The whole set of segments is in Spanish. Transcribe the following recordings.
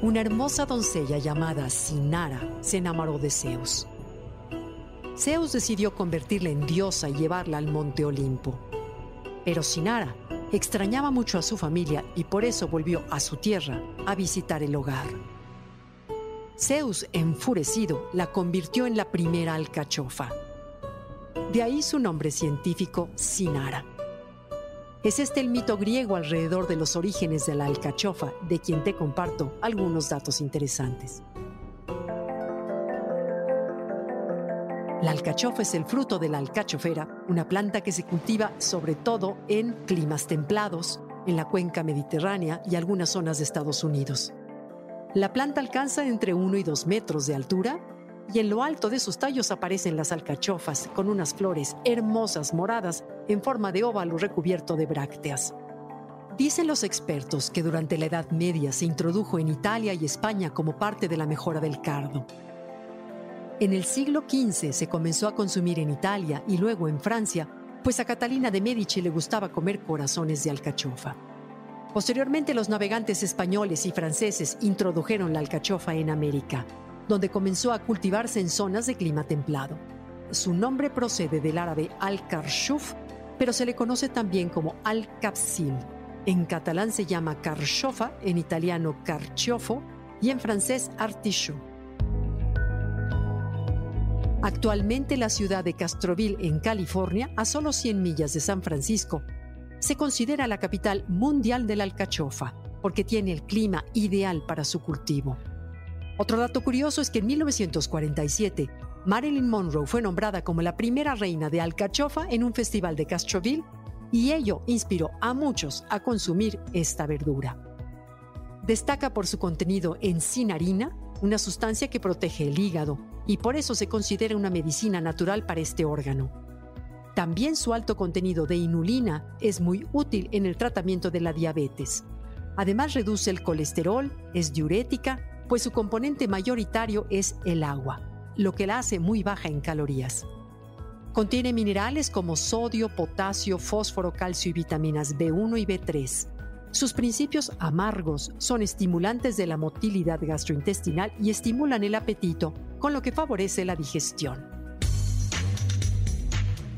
Una hermosa doncella llamada Sinara se enamoró de Zeus. Zeus decidió convertirla en diosa y llevarla al monte Olimpo. Pero Sinara extrañaba mucho a su familia y por eso volvió a su tierra a visitar el hogar. Zeus, enfurecido, la convirtió en la primera alcachofa. De ahí su nombre científico, Sinara. Es este el mito griego alrededor de los orígenes de la alcachofa, de quien te comparto algunos datos interesantes. La alcachofa es el fruto de la alcachofera, una planta que se cultiva sobre todo en climas templados, en la cuenca mediterránea y algunas zonas de Estados Unidos. La planta alcanza entre 1 y 2 metros de altura y en lo alto de sus tallos aparecen las alcachofas con unas flores hermosas moradas en forma de óvalo recubierto de brácteas. Dicen los expertos que durante la Edad Media se introdujo en Italia y España como parte de la mejora del cardo. En el siglo XV se comenzó a consumir en Italia y luego en Francia, pues a Catalina de Medici le gustaba comer corazones de alcachofa. Posteriormente los navegantes españoles y franceses introdujeron la alcachofa en América donde comenzó a cultivarse en zonas de clima templado. Su nombre procede del árabe al-karshuf, pero se le conoce también como al-kapsil. En catalán se llama carchofa, en italiano carciofo y en francés artichaut. Actualmente la ciudad de Castroville, en California, a solo 100 millas de San Francisco, se considera la capital mundial de la alcachofa porque tiene el clima ideal para su cultivo. Otro dato curioso es que en 1947, Marilyn Monroe fue nombrada como la primera reina de alcachofa en un festival de Castroville y ello inspiró a muchos a consumir esta verdura. Destaca por su contenido en cinarina, una sustancia que protege el hígado y por eso se considera una medicina natural para este órgano. También su alto contenido de inulina es muy útil en el tratamiento de la diabetes. Además reduce el colesterol, es diurética pues su componente mayoritario es el agua, lo que la hace muy baja en calorías. Contiene minerales como sodio, potasio, fósforo, calcio y vitaminas B1 y B3. Sus principios amargos son estimulantes de la motilidad gastrointestinal y estimulan el apetito, con lo que favorece la digestión.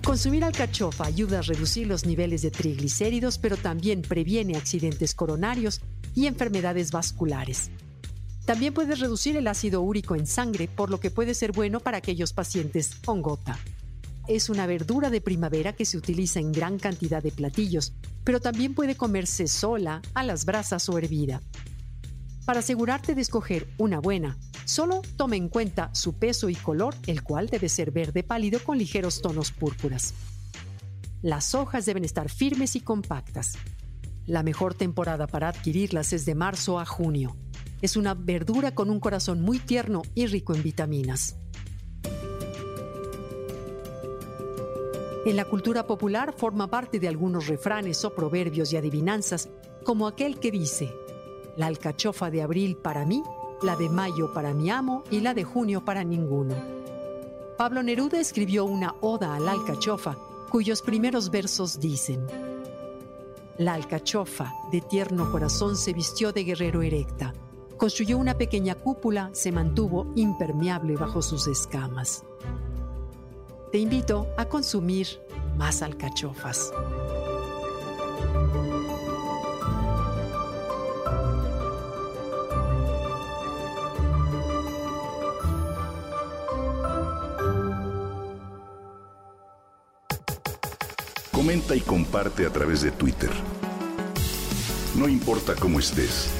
Consumir alcachofa ayuda a reducir los niveles de triglicéridos, pero también previene accidentes coronarios y enfermedades vasculares. También puede reducir el ácido úrico en sangre, por lo que puede ser bueno para aquellos pacientes con gota. Es una verdura de primavera que se utiliza en gran cantidad de platillos, pero también puede comerse sola, a las brasas o hervida. Para asegurarte de escoger una buena, solo tome en cuenta su peso y color, el cual debe ser verde pálido con ligeros tonos púrpuras. Las hojas deben estar firmes y compactas. La mejor temporada para adquirirlas es de marzo a junio. Es una verdura con un corazón muy tierno y rico en vitaminas. En la cultura popular forma parte de algunos refranes o proverbios y adivinanzas, como aquel que dice, la alcachofa de abril para mí, la de mayo para mi amo y la de junio para ninguno. Pablo Neruda escribió una oda a la alcachofa, cuyos primeros versos dicen, La alcachofa de tierno corazón se vistió de guerrero erecta construyó una pequeña cúpula, se mantuvo impermeable bajo sus escamas. Te invito a consumir más alcachofas. Comenta y comparte a través de Twitter. No importa cómo estés